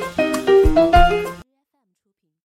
Bye.